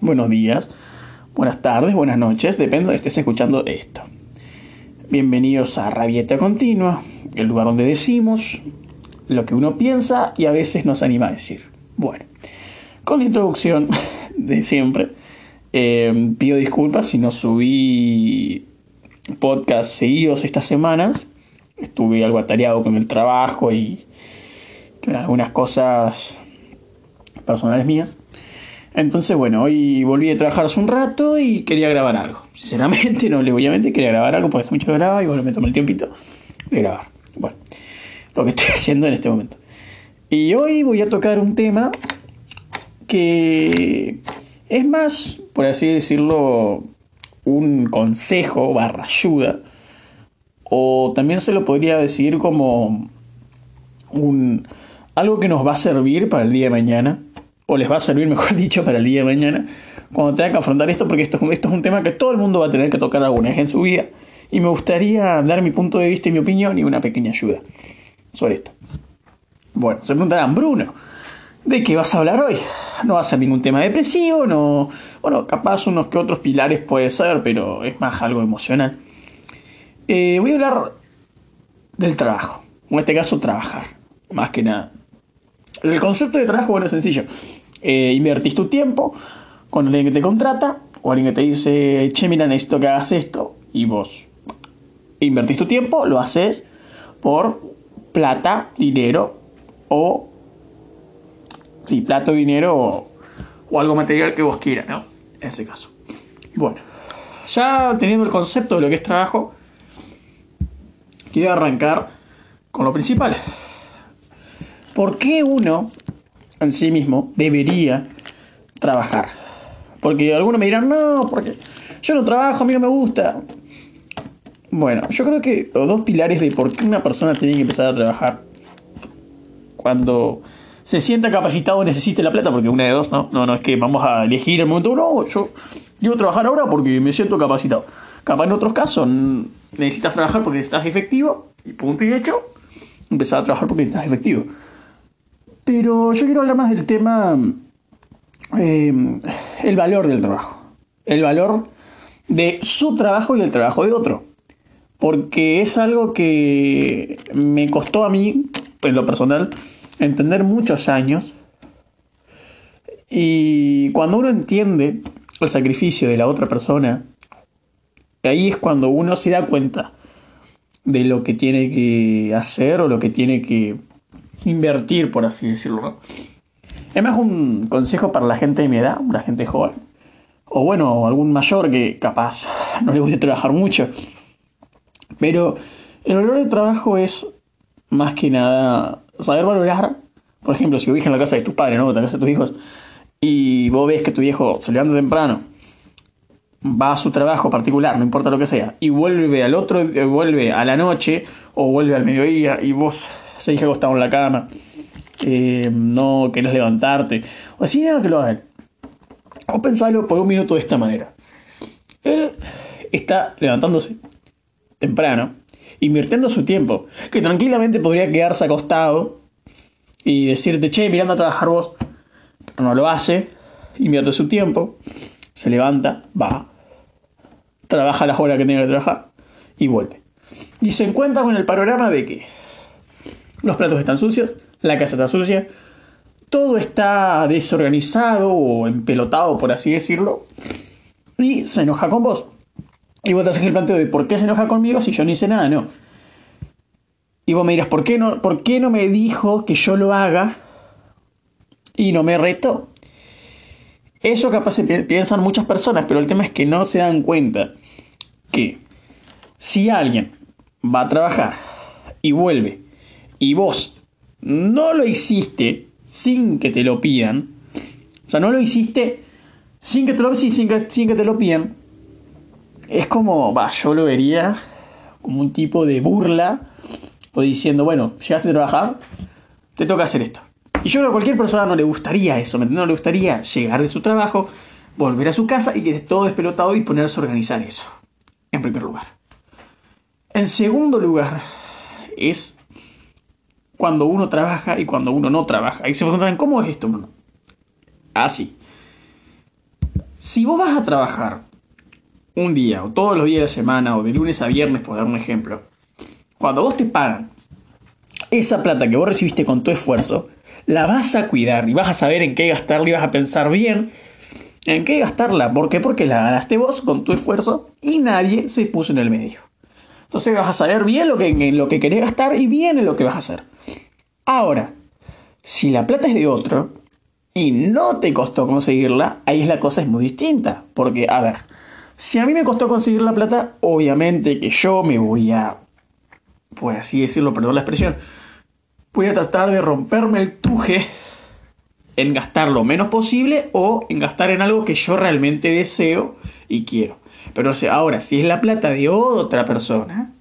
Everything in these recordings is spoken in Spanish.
buenos días, buenas tardes, buenas noches, depende de estés escuchando esto. Bienvenidos a Rabieta Continua, el lugar donde decimos lo que uno piensa y a veces nos anima a decir. Bueno, con la introducción de siempre, eh, pido disculpas si no subí podcast seguidos estas semanas. Estuve algo atareado con el trabajo y con algunas cosas personales mías. Entonces, bueno, hoy volví a trabajar hace un rato y quería grabar algo. Sinceramente, no le voy a mentir, quería grabar algo porque hace mucho que grababa y bueno, me tomé el tiempito de grabar. Bueno, lo que estoy haciendo en este momento. Y hoy voy a tocar un tema que es más, por así decirlo, un consejo barra ayuda. O también se lo podría decir como un algo que nos va a servir para el día de mañana. O les va a servir, mejor dicho, para el día de mañana. Cuando tengan que afrontar esto, porque esto, esto es un tema que todo el mundo va a tener que tocar alguna vez en su vida. Y me gustaría dar mi punto de vista y mi opinión y una pequeña ayuda sobre esto. Bueno, se preguntarán, Bruno, ¿de qué vas a hablar hoy? No va a ser ningún tema depresivo, no. Bueno, capaz unos que otros pilares puede ser, pero es más algo emocional. Eh, voy a hablar del trabajo. En este caso, trabajar. Más que nada. El concepto de trabajo, bueno, es sencillo. Eh, invertís tu tiempo con alguien que te contrata o alguien que te dice, che, mira, necesito que hagas esto. Y vos invertís tu tiempo, lo haces por plata, dinero o... Sí, plata dinero o, o algo material que vos quieras, ¿no? En ese caso. Bueno, ya teniendo el concepto de lo que es trabajo, quiero arrancar con lo principal. ¿Por qué uno en sí mismo debería trabajar? Porque algunos me dirán, no, porque yo no trabajo, a mí no me gusta. Bueno, yo creo que los dos pilares de por qué una persona tiene que empezar a trabajar cuando se sienta capacitado necesite la plata, porque una de dos, ¿no? No, no es que vamos a elegir el momento, no, yo quiero trabajar ahora porque me siento capacitado. Capaz en otros casos necesitas trabajar porque estás efectivo, y punto y hecho, empezar a trabajar porque estás efectivo. Pero yo quiero hablar más del tema, eh, el valor del trabajo. El valor de su trabajo y del trabajo de otro. Porque es algo que me costó a mí, en lo personal, entender muchos años. Y cuando uno entiende el sacrificio de la otra persona, ahí es cuando uno se da cuenta de lo que tiene que hacer o lo que tiene que invertir, por así decirlo. Es más un consejo para la gente de mi edad, la gente joven. O bueno, algún mayor que capaz no le guste trabajar mucho. Pero el valor del trabajo es más que nada saber valorar. Por ejemplo, si vivís en la casa de tus padres, ¿no? En la casa de tus hijos. Y vos ves que tu viejo se levanta temprano, va a su trabajo particular, no importa lo que sea, y vuelve al otro, vuelve a la noche o vuelve al mediodía y vos seguís acostado en la cama, eh, no querés levantarte, o así nada que lo hagan. O pensalo por un minuto de esta manera. Él está levantándose temprano, invirtiendo su tiempo, que tranquilamente podría quedarse acostado y decirte, che, mirando a trabajar vos, pero no lo hace, invierte su tiempo, se levanta, va, trabaja las horas que tiene que trabajar y vuelve. Y se encuentra con el panorama de que los platos están sucios, la casa está sucia, todo está desorganizado o empelotado, por así decirlo, y se enoja con vos. Y vos te haces el planteo de por qué se enoja conmigo si yo no hice nada, no. Y vos me dirás, ¿por qué no, por qué no me dijo que yo lo haga y no me retó? Eso capaz piensan muchas personas, pero el tema es que no se dan cuenta que si alguien va a trabajar y vuelve y vos no lo hiciste sin que te lo pidan, o sea, no lo hiciste sin que te lo, sin pidan, es como, va, yo lo vería como un tipo de burla o diciendo, bueno, llegaste a trabajar, te toca hacer esto. Y yo creo que a cualquier persona no le gustaría eso, ¿me No le gustaría llegar de su trabajo, volver a su casa y que esté todo despelotado y ponerse a organizar eso. En primer lugar. En segundo lugar, es cuando uno trabaja y cuando uno no trabaja. Y se preguntan, ¿cómo es esto? Así. Si vos vas a trabajar un día o todos los días de la semana o de lunes a viernes, por dar un ejemplo, cuando vos te pagan esa plata que vos recibiste con tu esfuerzo, la vas a cuidar y vas a saber en qué gastarla y vas a pensar bien en qué gastarla. ¿Por qué? Porque la ganaste vos con tu esfuerzo y nadie se puso en el medio. Entonces vas a saber bien lo que, en lo que querés gastar y bien en lo que vas a hacer. Ahora, si la plata es de otro y no te costó conseguirla, ahí la cosa es muy distinta. Porque, a ver, si a mí me costó conseguir la plata, obviamente que yo me voy a, por así decirlo, perdón la expresión, voy a tratar de romperme el tuje en gastar lo menos posible o en gastar en algo que yo realmente deseo y quiero. Pero ahora, si es la plata de otra persona,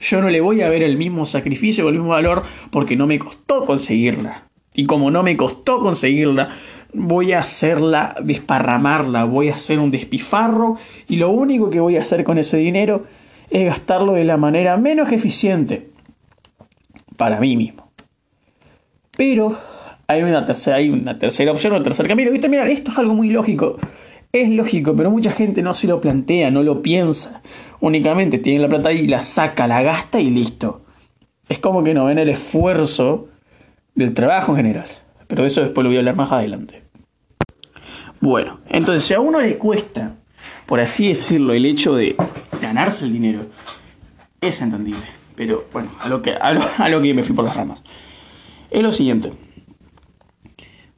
yo no le voy a ver el mismo sacrificio el mismo valor porque no me costó conseguirla. Y como no me costó conseguirla, voy a hacerla, desparramarla, voy a hacer un despifarro y lo único que voy a hacer con ese dinero es gastarlo de la manera menos eficiente para mí mismo. Pero hay una tercera, hay una tercera opción, un tercer camino. ¿Viste? Mira, esto es algo muy lógico. Es lógico, pero mucha gente no se lo plantea, no lo piensa. Únicamente tiene la plata y la saca, la gasta y listo. Es como que no ven el esfuerzo del trabajo en general. Pero eso después lo voy a hablar más adelante. Bueno, entonces si a uno le cuesta, por así decirlo, el hecho de ganarse el dinero, es entendible. Pero bueno, a lo que, a lo que me fui por las ramas. Es lo siguiente.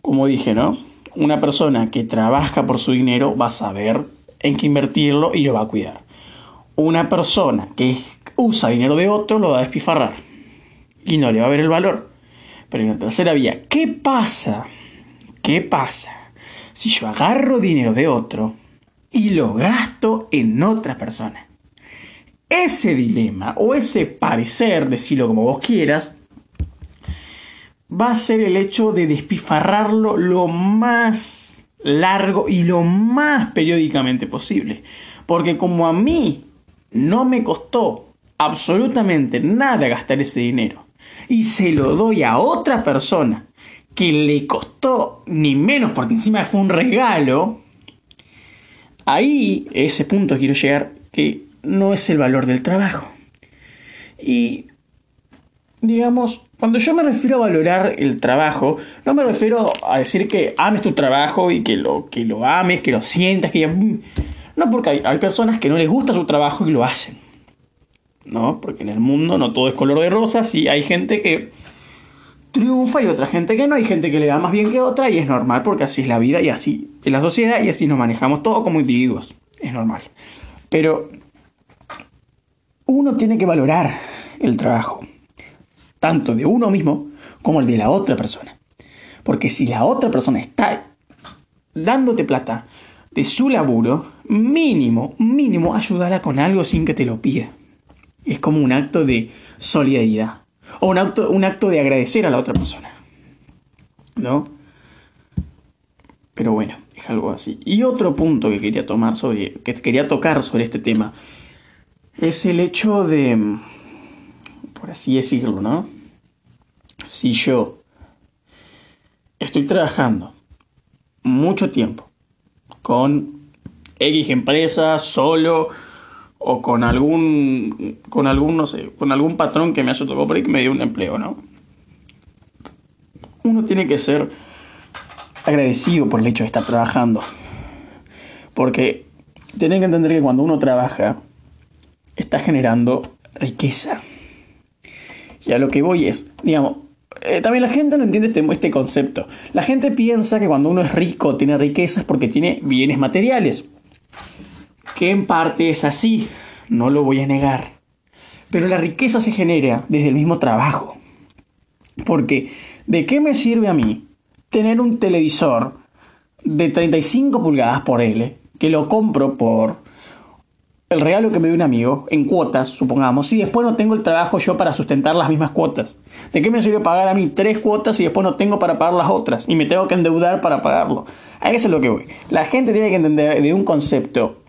Como dije, ¿no? Una persona que trabaja por su dinero va a saber en qué invertirlo y lo va a cuidar. Una persona que usa dinero de otro lo va a despifarrar y no le va a ver el valor. Pero en la tercera vía, ¿qué pasa? ¿Qué pasa si yo agarro dinero de otro y lo gasto en otra persona? Ese dilema o ese parecer, decirlo como vos quieras, va a ser el hecho de despifarrarlo lo más largo y lo más periódicamente posible. Porque como a mí no me costó absolutamente nada gastar ese dinero y se lo doy a otra persona que le costó ni menos porque encima fue un regalo, ahí ese punto quiero llegar que no es el valor del trabajo. Y digamos, cuando yo me refiero a valorar el trabajo, no me refiero a decir que ames tu trabajo y que lo, que lo ames, que lo sientas, que No, porque hay, hay personas que no les gusta su trabajo y lo hacen. ¿No? Porque en el mundo no todo es color de rosas y hay gente que triunfa y otra gente que no, hay gente que le da más bien que otra y es normal porque así es la vida y así es la sociedad y así nos manejamos todos como individuos. Es normal. Pero uno tiene que valorar el trabajo tanto de uno mismo como el de la otra persona. Porque si la otra persona está dándote plata de su laburo, mínimo, mínimo, ayúdala con algo sin que te lo pida. Es como un acto de solidaridad. O un acto, un acto de agradecer a la otra persona. ¿No? Pero bueno, es algo así. Y otro punto que quería tomar sobre, que quería tocar sobre este tema, es el hecho de por así decirlo, ¿no? Si yo estoy trabajando mucho tiempo con X empresa, solo, o con algún, con algún, no sé, con algún patrón que me hace tocado por ahí que me dio un empleo, ¿no? Uno tiene que ser agradecido por el hecho de estar trabajando. Porque tienen que entender que cuando uno trabaja, está generando riqueza. Y a lo que voy es, digamos, eh, también la gente no entiende este, este concepto. La gente piensa que cuando uno es rico, tiene riquezas porque tiene bienes materiales. Que en parte es así, no lo voy a negar. Pero la riqueza se genera desde el mismo trabajo. Porque, ¿de qué me sirve a mí tener un televisor de 35 pulgadas por L, que lo compro por el regalo que me dio un amigo en cuotas, supongamos, y después no tengo el trabajo yo para sustentar las mismas cuotas. ¿De qué me sirve pagar a mí tres cuotas y después no tengo para pagar las otras? Y me tengo que endeudar para pagarlo. A eso es lo que voy. La gente tiene que entender de un concepto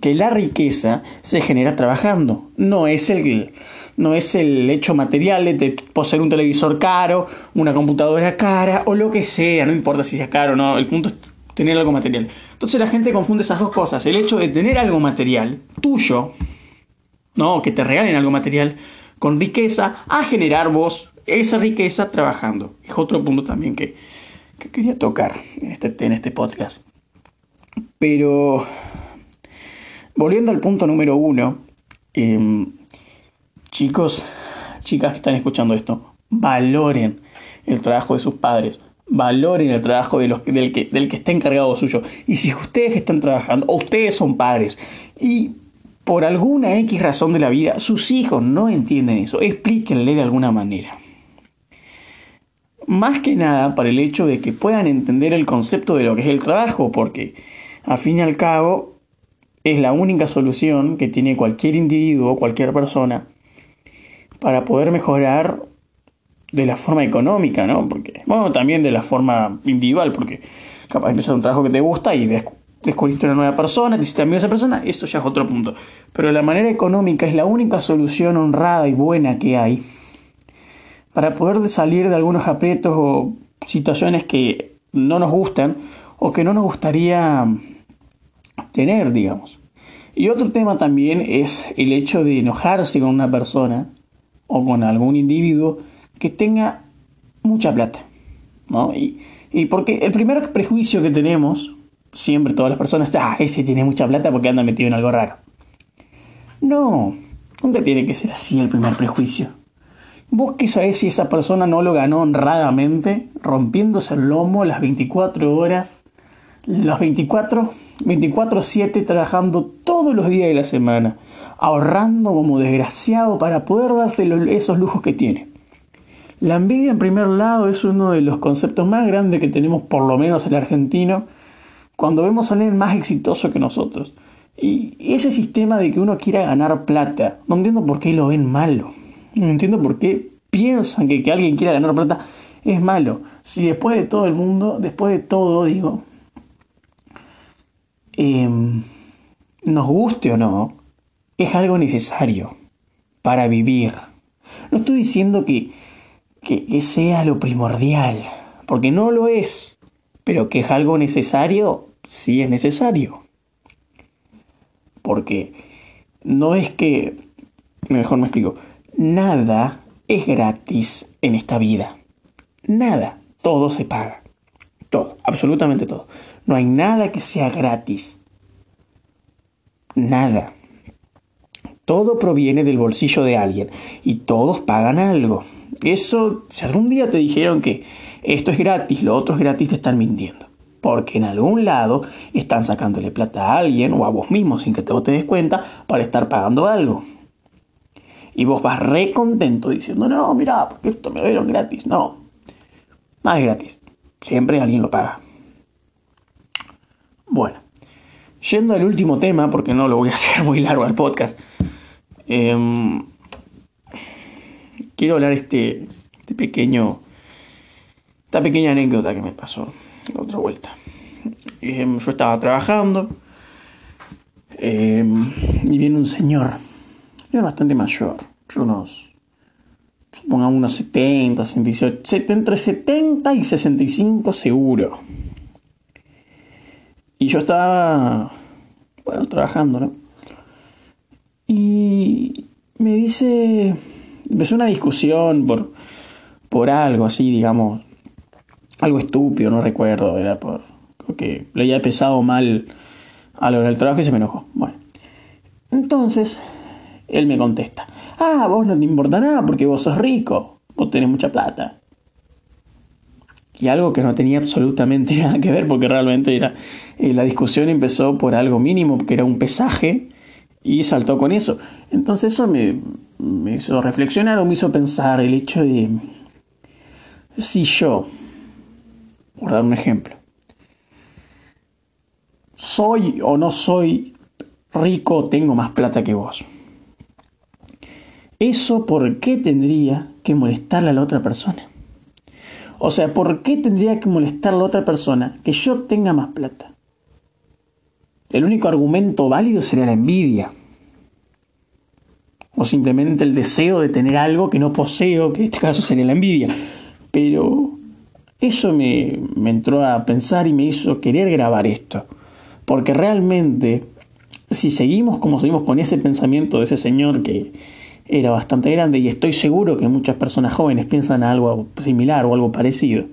que la riqueza se genera trabajando. No es el, no es el hecho material de poseer un televisor caro, una computadora cara o lo que sea. No importa si sea caro o no. El punto es tener algo material. Entonces la gente confunde esas dos cosas. El hecho de tener algo material, tuyo, ¿no? Que te regalen algo material, con riqueza, a generar vos esa riqueza trabajando. Es otro punto también que, quería tocar en este, en este podcast. Pero, volviendo al punto número uno, em, chicos, chicas que están escuchando esto, valoren el trabajo de sus padres, valoren el trabajo del, que, del que está encargado suyo. Y si ustedes están trabajando, o ustedes son padres, y por alguna X razón de la vida, sus hijos no entienden eso, explíquenle de alguna manera. Más que nada para el hecho de que puedan entender el concepto de lo que es el trabajo, porque a fin y al cabo es la única solución que tiene cualquier individuo, cualquier persona, para poder mejorar de la forma económica, ¿no? Porque, bueno, también de la forma individual, porque capaz empezar un trabajo que te gusta y descubriste una nueva persona, te hiciste amigo de esa persona, esto ya es otro punto. Pero la manera económica es la única solución honrada y buena que hay para poder salir de algunos aprietos o situaciones que no nos gustan o que no nos gustaría tener, digamos. Y otro tema también es el hecho de enojarse con una persona o con algún individuo que tenga mucha plata. ¿no? Y, y porque el primer prejuicio que tenemos, siempre todas las personas, ah, ese tiene mucha plata porque anda metido en algo raro. No, nunca tiene que ser así el primer prejuicio. Vos qué sabés si esa persona no lo ganó honradamente, rompiéndose el lomo las 24 horas, las 24, 24-7 trabajando todos los días de la semana, ahorrando como desgraciado para poder darse esos lujos que tiene. La envidia en primer lado es uno de los conceptos más grandes que tenemos por lo menos el argentino cuando vemos a alguien más exitoso que nosotros. Y ese sistema de que uno quiera ganar plata, no entiendo por qué lo ven malo. No entiendo por qué piensan que que alguien quiera ganar plata es malo. Si después de todo el mundo, después de todo, digo, em, nos guste o no, es algo necesario para vivir. No estoy diciendo que que, sea lo primordial, porque no lo es, pero que es algo necesario, sí es necesario. Porque no es que, mejor me explico, nada es gratis en esta vida. Nada, todo se paga. Todo, absolutamente todo. No hay nada que sea gratis. Nada. Todo proviene del bolsillo de alguien y todos pagan algo. Eso, si algún día te dijeron que esto es gratis, lo otro es gratis, te están mintiendo. Porque en algún lado están sacándole plata a alguien o a vos mismo sin que te, te des cuenta para estar pagando algo. Y vos vas re contento diciendo, no, mira, porque esto me dieron gratis. No, nada es gratis. Siempre alguien lo paga. Bueno, yendo al último tema, porque no lo voy a hacer muy largo al podcast. Em, quiero hablar este, este pequeño, esta pequeña anécdota que me pasó la otra vuelta. Em, yo estaba trabajando em, y viene un señor, era bastante mayor, unos, supongamos unos 70, 68, entre 70 y 65 seguro. Y yo estaba, bueno, trabajando, ¿no? Y me dice, empezó una discusión por, por algo así, digamos, algo estúpido, no recuerdo, era por, que le había pesado mal a lo del trabajo y se me enojó. Bueno, entonces él me contesta, ah, vos no te importa nada porque vos sos rico, vos tenés mucha plata. Y algo que no tenía absolutamente nada que ver porque realmente era, eh, la discusión empezó por algo mínimo, que era un pesaje, y saltó con eso. Entonces eso me, me hizo reflexionar o me hizo pensar el hecho de si yo, por dar un ejemplo, soy o no soy rico tengo más plata que vos. ¿Eso por qué tendría que molestarle a la otra persona? O sea, ¿por qué tendría que molestar a la otra persona que yo tenga más plata? El único argumento válido sería la envidia o simplemente el deseo de tener algo que no poseo, que en este caso sería la envidia. Pero Eso me, me entró a pensar y me hizo querer grabar esto. Porque realmente, si seguimos como seguimos con ese pensamiento de ese señor que era bastante grande, y estoy seguro que muchas personas jóvenes piensan algo similar o algo parecido,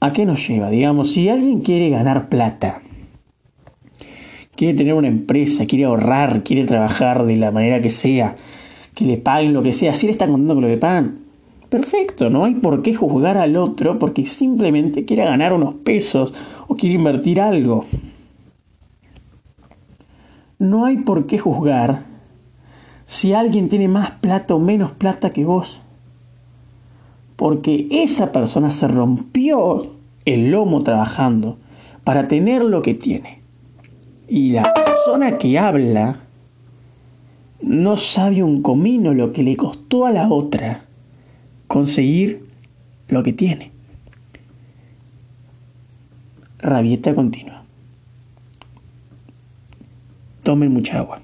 ¿a qué nos lleva? Digamos, si alguien quiere ganar plata, quiere tener una empresa, quiere ahorrar, quiere trabajar de la manera que sea, que le paguen lo que sea, si le están contando que lo le pagan, perfecto, no hay por qué juzgar al otro porque simplemente quiere ganar unos pesos o quiere invertir algo. No hay por qué juzgar si alguien tiene más plata o menos plata que vos. Porque esa persona se rompió el lomo trabajando para tener lo que tiene. Y la persona que habla no sabe un comino lo que le costó a la otra conseguir lo que tiene. Rabieta continua. Tomen mucha agua.